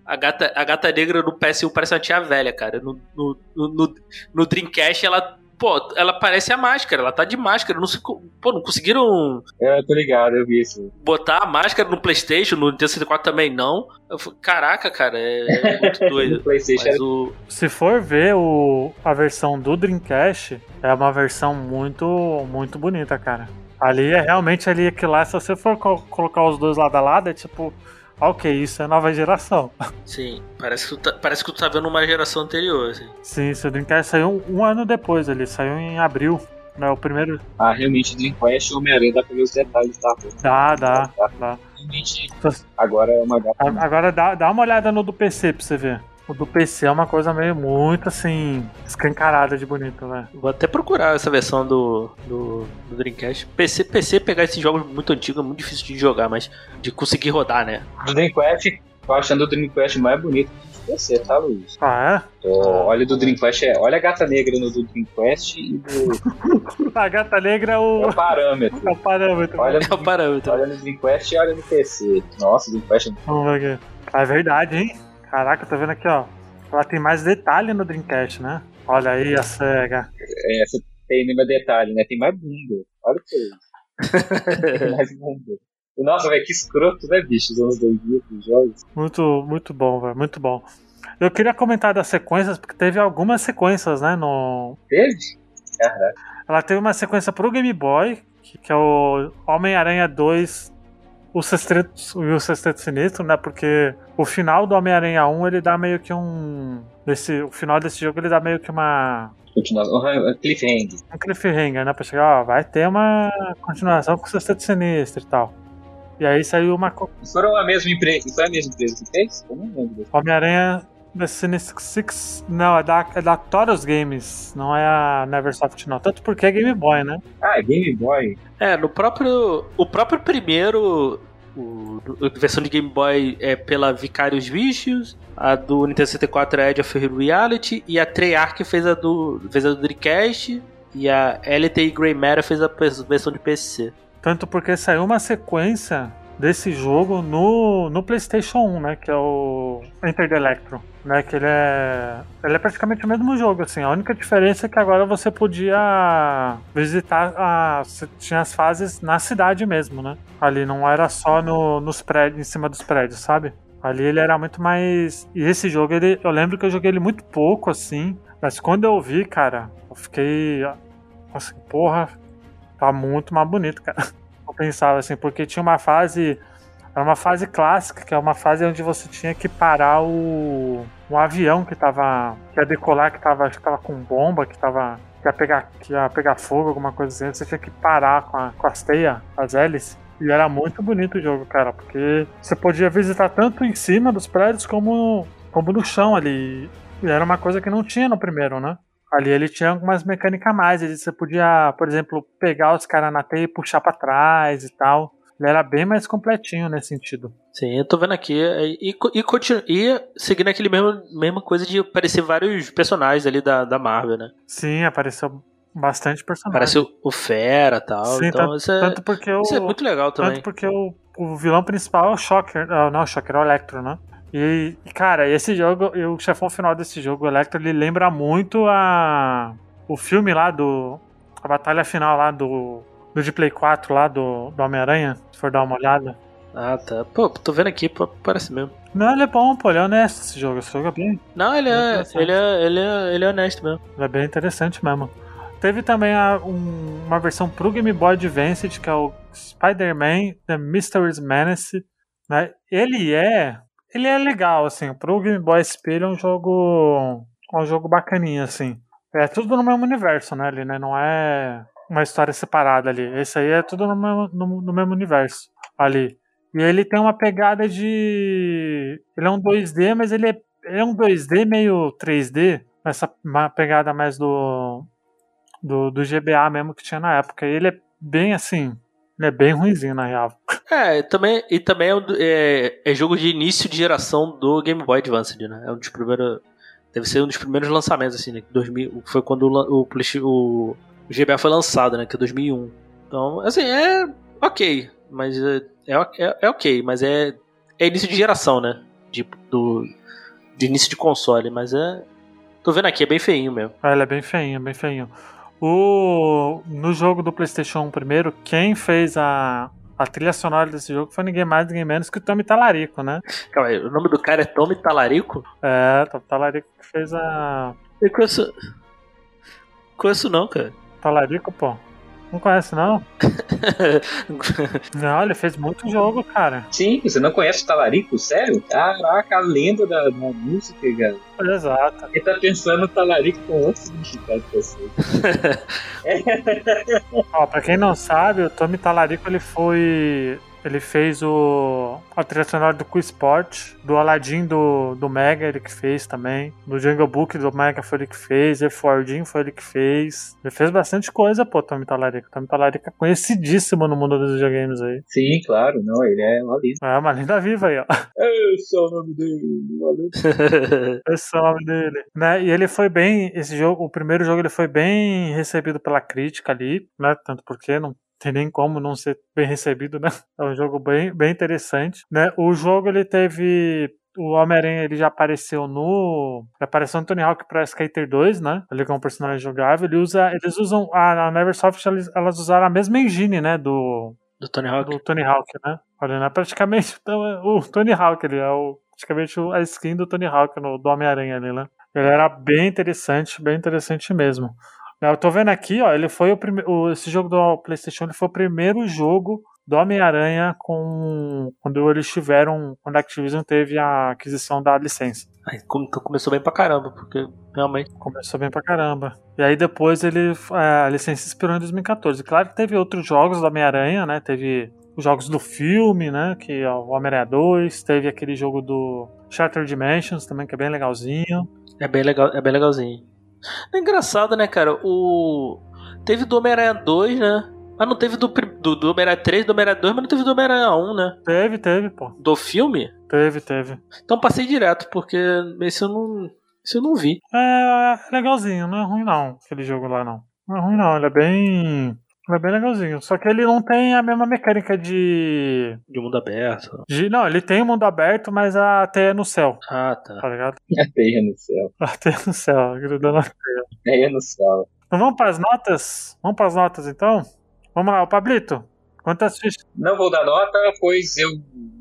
a gata, a gata negra no PS1 parece uma tia velha, cara. No, no, no, no- no Dreamcast, ela. Pô, ela parece a máscara, ela tá de máscara. Não, se, pô, não conseguiram É, tô ligado, eu vi isso. botar a máscara no PlayStation, no Nintendo 64 também não. Falei, Caraca, cara, é, é muito doido. Playstation era o, Se for ver o, a versão do Dreamcast, é uma versão muito, muito bonita, cara. Ali é realmente ali que lá, se você for co- colocar os dois lado a lado, é tipo, ok, isso é nova geração. Sim, parece que, tu tá, parece que tu tá vendo uma geração anterior, assim. Sim, esse Dreamcast saiu um, um ano depois, ele saiu em abril. Né, o primeiro. Ah, realmente, Dream Quest e Homem-Aranha dá pra ver os detalhes, tá? Dá, dá, dá. Realmente, agora é uma gata. A- Agora dá, dá uma olhada no do PC pra você ver. O do PC é uma coisa meio muito assim, escancarada de bonito, né? Vou até procurar essa versão do, do, do Dreamcast. PC, PC pegar esses jogos muito antigos é muito difícil de jogar, mas de conseguir rodar, né? Do Dream Quest, tô achando o Dream Quest mais bonito que você, tá, Luiz? Ah, Tô- olha o do Dream Quest, é, olha a gata negra no do Dream Quest e do é? A gata negra é é o, o parâmetro. é o parâmetro. Olha É o parâmetro. olha no Dream Quest e olha no PC. Nossa, o Dream Quest é Vamos ver aqui. É verdade, hein? Caraca, tô vendo aqui, ó. Ela tem mais detalhe no Dreamcast, né? Olha aí a SEGA. É, você tem mais detalhe, né? Tem mais bunda. Olha o que é isso. Tem mais bunda. Nossa, velho, que escroto, né, bicho? Os anos 2000 dos jogos. Muito, muito bom, velho. Muito bom. Eu queria comentar das sequências, porque teve algumas sequências, né? No... Teve? Caraca. Ela teve uma sequência pro Game Boy, que, que é o Homem-Aranha 2, o Sexteto, e o Sexteto Sinistro, né? Porque o final do Homem-Aranha 1, ele dá meio que um... Desse, o final desse jogo, ele dá meio que uma... Continuação. Cliffhanger. Um cliffhanger, né? Pra chegar, ó, vai ter uma continuação com o Sexteto Sinistro e tal. E aí saiu uma Foram a mesma empresa. Foi a mesma empresa que fez? Eu não lembro. desse. Homem-Aranha The Sinister Six. Não, é da, é da Taurus Games, não é a Neversoft, não. Tanto porque é Game Boy, né? Ah, é Game Boy. É, no próprio. O próprio primeiro. O, a versão de Game Boy é pela Vicarious Visions, a do Nintendo 64 é Edge of Reality, e a Treyarch fez a do, fez a do Dreamcast, e a LTI Grey Matter fez a versão de PC. Tanto porque saiu uma sequência desse jogo no, no PlayStation 1, né? Que é o Enter the Electro. Né, que ele é, ele é praticamente o mesmo jogo, assim. A única diferença é que agora você podia visitar, a, tinha as fases na cidade mesmo, né? Ali não era só no, nos prédios, em cima dos prédios, sabe? Ali ele era muito mais. E esse jogo, ele, eu lembro que eu joguei ele muito pouco, assim. Mas quando eu vi, cara, eu fiquei. Assim, porra, tá muito mais bonito, cara. Eu pensava assim, porque tinha uma fase. Era uma fase clássica, que é uma fase onde você tinha que parar o. Um avião que tava. que ia decolar, que tava, que tava com bomba, que tava. que ia pegar, que ia pegar fogo, alguma coisa assim. Você tinha que parar com, a, com as teias, as hélices. E era muito bonito o jogo, cara, porque você podia visitar tanto em cima dos prédios como, como no chão ali. E era uma coisa que não tinha no primeiro, né? Ali ele tinha algumas mecânicas a mais. Ele, você podia, por exemplo, pegar os caras na teia e puxar pra trás e tal. Ele era bem mais completinho nesse sentido. Sim, eu tô vendo aqui. E, e, continu, e seguindo aquele mesmo mesma coisa de aparecer vários personagens ali da, da Marvel, né? Sim, apareceu bastante personagem. Apareceu o Fera e tal. Sim, então tanto, isso, é, tanto porque o, isso é muito legal também. Tanto porque o, o vilão principal é o Shocker. ah, Não, o Shocker é o Electro, né? E, cara, esse jogo, e o chefão final desse jogo, o Electro, ele lembra muito a o filme lá do. A batalha final lá do. Do de Play 4 lá do, do Homem-Aranha, se for dar uma olhada. Ah, tá. Pô, tô vendo aqui, pô, parece mesmo. Não, ele é bom, pô, ele é honesto esse jogo. Esse jogo é bem, Não, ele é, ele é, ele é, ele é honesto mesmo. ele é bem interessante mesmo. teve também a- um- uma versão pro Game Boy Advance, que é o Spider-Man The Mysteries Menace. Né? Ele é. Ele é legal, assim. Pro Game Boy SP ele é um jogo. É um jogo bacaninha, assim. É tudo no mesmo universo, né? Ali, né? Não é uma história separada ali. Esse aí é tudo no mesmo, no, no mesmo universo ali. E ele tem uma pegada de. Ele é um 2D, mas ele é, ele é um 2D meio 3D. Essa uma pegada mais do, do. do GBA mesmo que tinha na época. E ele é bem assim. Ele é bem ruimzinho, na real. É, também, e também é, é, é jogo de início de geração do Game Boy Advance, né? É um dos primeiros. Deve ser um dos primeiros lançamentos, assim, né? 2000, foi quando o, o, o, o GBA foi lançado, né? Que é 2001. Então, assim, é ok. Mas é, é, é- é ok, mas é, é início de geração, né? De, do, de início de console, mas é. Tô vendo aqui, é bem feinho mesmo. Ah, ele é bem feinho, bem feinho. O, no jogo do PlayStation 1 primeiro, quem fez a, a trilha sonora desse jogo foi ninguém mais, ninguém menos que o Tommy Talarico, né? Calma aí, o nome do cara é Tommy Talarico? É, Tommy Talarico que fez a. Eu conheço. Conheço não, cara. Talarico, pô. Não conhece, não? Não, ele fez muito jogo, cara. Sim, você não conhece o Talarico? Sério? Caraca, a lenda da, da música, cara. Exato. Ele tá pensando no Talarico com outro significado pra você. Ó, pra quem não sabe, o Tommy Talarico ele foi. Ele fez o. A trilha sonora do Q Sport, do Aladdin do, do Mega, ele que fez também. Do Jungle Book do Mega foi ele que fez. Efordin foi ele que fez. Ele fez bastante coisa, pô, Tommy Talarico. Tommy Talarico é conhecidíssimo no mundo dos videogames aí. Sim, claro, não, ele é uma lenda. É uma lenda viva aí, ó. Esse é o nome dele, lenda. Esse é o nome dele. Né? E ele foi bem. Esse jogo, o primeiro jogo, ele foi bem recebido pela crítica ali, né? Tanto porque não tem nem como não ser bem recebido, né? É um jogo bem, bem interessante, né? O jogo ele teve o Homem-Aranha ele já apareceu no. Apareceu no Tony Hawk Pro Skater 2, né? Ele como personagem jogável. Ele usa, eles usam. A, a Neversoft elas, elas usaram a mesma engine, né? Do, Do Tony Hawk. do Tony Hawk, né? Olha, né? Praticamente então, é o Tony Hawk, ele é o, praticamente a skin do Tony Hawk, no, do Homem-Aranha ali, né? Ele era bem interessante, bem interessante mesmo. Eu tô vendo aqui, ó, ele foi o primeiro. Esse jogo do PlayStation ele foi o primeiro jogo do Homem-Aranha com quando eles tiveram, quando a Activision teve a aquisição da licença. Come- então começou bem pra caramba, porque realmente. Começou bem pra caramba. E aí depois ele. é, a licença expirou em 2014. Claro que teve outros jogos do Homem-Aranha, né? Teve os jogos do filme, né? Que é o Homem-Aranha 2. Teve aquele jogo do Shattered Dimensions também, que é bem legalzinho. É bem legal, é bem legalzinho. É engraçado, né, cara? O. Teve do Homem-Aranha 2, né? Ah, não teve do, do, do Homem-Aranha 3, do Homem-Aranha 2, mas não teve do Homem-Aranha 1, né? Teve, teve, pô. Do filme? Teve, teve. Então passei direto, porque esse eu não. Esse eu não vi. É, é legalzinho, não é ruim não, aquele jogo lá não. Não é ruim não, ele é bem. É bem legalzinho. Só que ele não tem a mesma mecânica de. De mundo aberto. de não, ele tem o mundo aberto, mas a teia é no céu, Ah, tá. tá ligado? A teia no céu. A teia é no céu, grudando Teia no céu. Então vamos para as notas? Vamos para as notas então? Vamos lá, o Pablito. Quantas fichas? Não vou dar nota, pois eu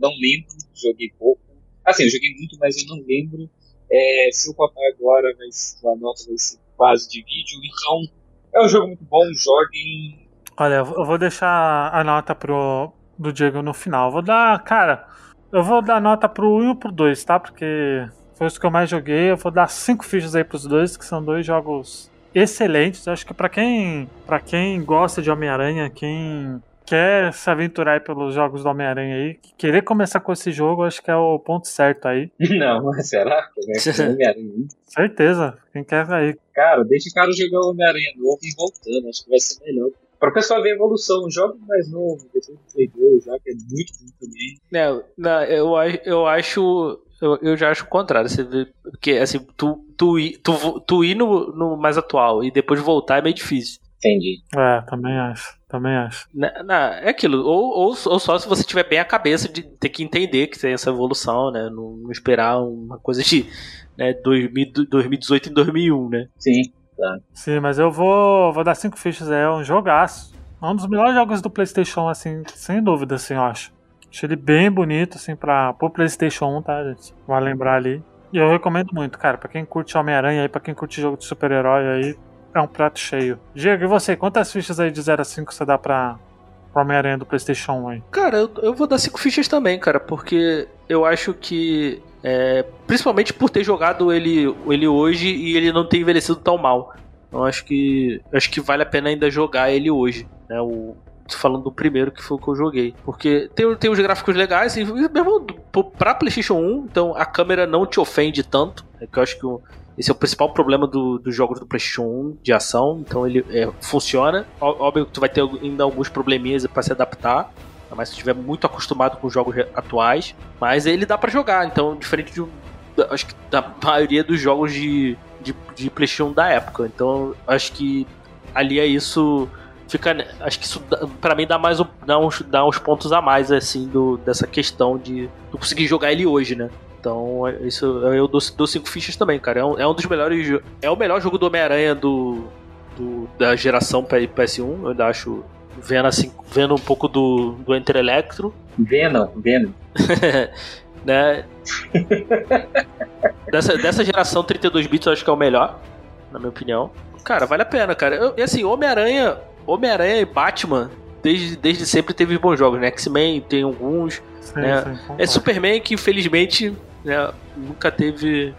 não lembro, joguei pouco. Assim, eu joguei muito, mas eu não lembro. É, se eu contar agora, vai ser- a nota vai ser quase de vídeo. Então, é um jogo muito bom, joguem. Olha, eu vou deixar a nota pro do Diego no final. Vou dar, cara, eu vou dar nota pro 1 e pro 2, tá? Porque foi os que eu mais joguei. Eu vou dar 5 fichas aí pros dois, que são dois jogos excelentes. Eu acho que pra quem, para quem gosta de Homem-Aranha, quem quer se aventurar aí pelos jogos do Homem-Aranha aí, querer começar com esse jogo, acho que é o ponto certo aí. Não, mas será? que Homem-Aranha? Certeza. Quem quer aí. Cara, deixa o cara jogar o Homem-Aranha novo e voltando, acho que vai ser melhor. Pra o pessoal ver a evolução, joga mais novo, depois do Play 2, já que é muito bom também. Não, não, eu, a- eu acho. Eu, eu já acho o contrário. Você vê, porque, assim, tu, tu, ir- tu, tu ir no, no mais atual e depois voltar é meio difícil. Entendi. É, também acho. Também acho. Na- na- é aquilo. Ou, ou, ou só se você tiver bem a cabeça de ter que entender que tem essa evolução, né? Não, não esperar uma coisa de né, 2000, 2018 em 2001, né? Sim. Sim, mas eu vou, vou dar cinco fichas, é um jogaço. É um dos melhores jogos do PlayStation, assim, sem dúvida, assim, eu acho. Achei ele bem bonito, assim, pra, pro PlayStation 1, tá, gente? Vai lembrar ali. E eu recomendo muito, cara, pra quem curte Homem-Aranha aí, pra quem curte jogo de super-herói aí, é um prato cheio. Diego, e você? Quantas fichas aí de 0 a 5 você dá pra, pro Homem-Aranha do PlayStation 1 aí? Cara, eu, eu vou dar 5 fichas também, cara, porque eu acho que. É, principalmente por ter jogado ele, ele hoje e ele não ter envelhecido tão mal. Eu acho que. Acho que vale a pena ainda jogar ele hoje. Né? O, falando do primeiro que foi o que eu joguei. Porque tem, tem os gráficos legais, e mesmo do- pra PlayStation 1, então a câmera não te ofende tanto. É que eu acho que o- esse é o principal problema do- dos jogos do PlayStation 1 de ação. Então ele é, funciona. Óbvio que tu vai ter ainda alguns probleminhas pra se adaptar. Mais se estiver muito acostumado com os jogos atuais. Mas ele dá pra jogar. Então, diferente de, acho que da maioria dos jogos de, de, de PlayStation da época. Então, acho que ali é isso fica acho que isso pra mim dá mais dá uns, dá uns pontos a mais assim do, dessa questão de conseguir jogar ele hoje né então é- isso eu dou, dou cinco fichas também cara é um, é um dos melhores é o melhor jogo do Homem-Aranha do, do- da geração P- PS1 eu ainda acho vendo assim vendo um pouco do, do Enter Electro Venom, Venom. né dessa, dessa geração 32 bits eu acho que é o melhor na minha opinião cara vale a pena cara Eu- e assim Homem-Aranha Homem-Aranha e Batman desde, desde sempre teve bons jogos né X-Men tem alguns Sim, É, sim, é. Superman que infelizmente né, nunca teve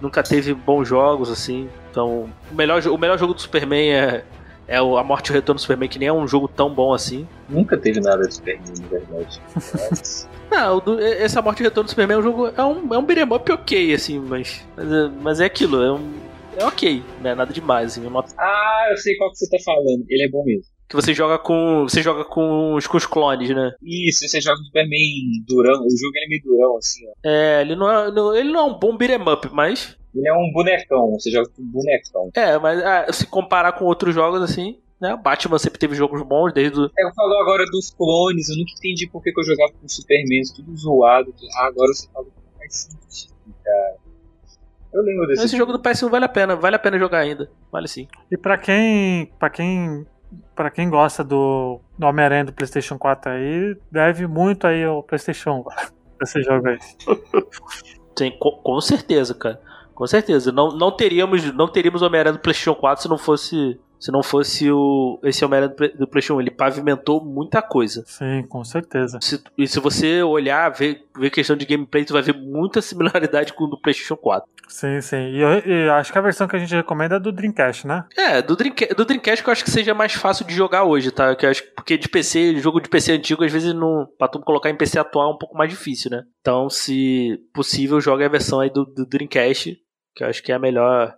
nunca teve bons jogos assim. Então, o melhor, o melhor jogo do Superman é, é o A Morte e o Retorno do Superman, que nem é um jogo tão bom assim. Nunca teve nada de Superman, na verdade. Mas, Não, do- esse A Morte e o Retorno do Superman é um jogo. É um, é um beat'em up ok, assim, mas. Mas é, mas é aquilo, é um. É ok, né? Nada demais, assim. Uma, ah, eu sei qual que você tá falando. Ele é bom mesmo. que você joga com. Você joga com os, com os clones, né? Isso, você joga o Superman durão. O jogo ele é meio durão, assim, ó. É, ele não é, não- ele não é um bom beat'em up, mas. Ele é um bonecão, você joga com um bonecão. É, mas ah, se comparar com outros jogos, assim, né? Batman sempre teve jogos bons, desde o. É, eu falou agora dos clones, eu nunca entendi por que, eu jogava com Superman, tudo zoado. Ah, agora você fala que faz sentido, cara. Eu lembro desse Esse jogo do PS1 vale a pena, vale a pena jogar ainda. Vale sim. E pra quem, pra quem, para quem gosta do, do Homem-Aranha do PlayStation 4 aí, deve muito aí ao PlayStation esse jogo aí. Sim, com, com certeza, cara. Com certeza. Não, não teríamos, não teríamos Homem-Aranha do PlayStation 4 se não fosse. Se não fosse o, esse Homem-Aranha do, Play- do PlayStation 1. Ele pavimentou muita coisa. Sim, com certeza. Se- e se você olhar, ver, ver questão de gameplay, tu vai ver muita similaridade com o do PlayStation 4. Sim, sim. E eu, e acho que a versão que a gente recomenda é do Dreamcast, né? É, do, Dreamca- do Dreamcast que eu acho que seja mais fácil de jogar hoje, tá? Que acho, porque de PC, jogo de PC antigo, às vezes não. Pra tu colocar em PC atual é um pouco mais difícil, né? Então, se possível, joga a versão aí do, do Dreamcast, que eu acho que é a melhor.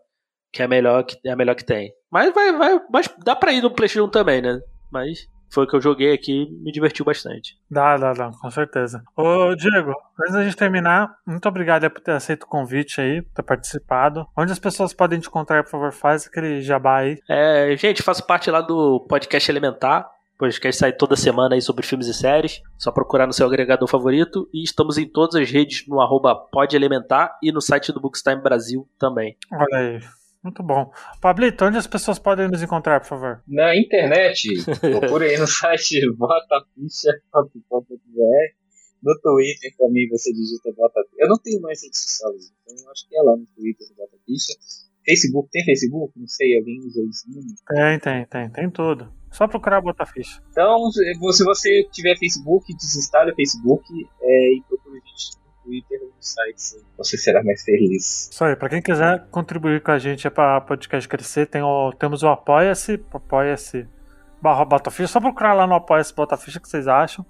Que é a melhor que, é a melhor que tem. Mas vai, vai. Mas dá pra ir no PlayStation também, né? Mas foi o que eu joguei aqui me divertiu bastante. Dá, dá, dá, com certeza. Ô, Diego, antes da gente terminar, muito obrigado por ter aceito o convite aí, por ter participado. Onde as pessoas podem te encontrar, por favor, faz aquele jabá aí. É, gente, faço parte lá do podcast Elementar. Podcast sai toda semana aí sobre filmes e séries. Só procurar no seu agregador favorito. E estamos em todas as redes no arroba podelementar e no site do Bookstime Brasil também. Olha aí. Muito bom. Pablito, onde as pessoas podem nos encontrar, por favor? Na internet, procura aí no site botaficha.com.br. No Twitter também você digita Botaficha. Eu não tenho mais redes sociais, então eu acho que é lá no Twitter do Botaficha. Facebook, tem Facebook? Não sei, alguém usa isso? Tem, tem, tem, tem tudo. Só procurar botar ficha. Então, se você tiver Facebook, desinstale o Facebook é, e procure a gente no Twitter ou no site. Você será mais feliz. Isso aí, pra quem quiser contribuir com a gente é pra podcast crescer, tem o, temos o Apoia-se, Apoia-se barra Botaficha, só procurar lá no Apoia-se Botaficha que vocês acham.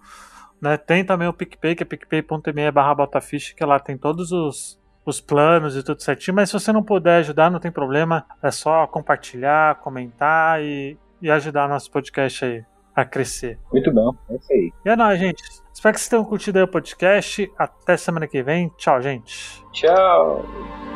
Né? Tem também o PicPay, que é picpay.me barra Botaficha, que lá tem todos os, os planos e tudo certinho, mas se você não puder ajudar, não tem problema, é só compartilhar, comentar e, e ajudar nosso podcast aí a crescer. Muito bom, é isso aí. E é nóis, gente. Espero que vocês tenham curtido aí o podcast. Até semana que vem. Tchau, gente. Tchau!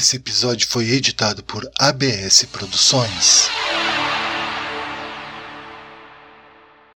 Esse episódio foi editado por ABS Produções.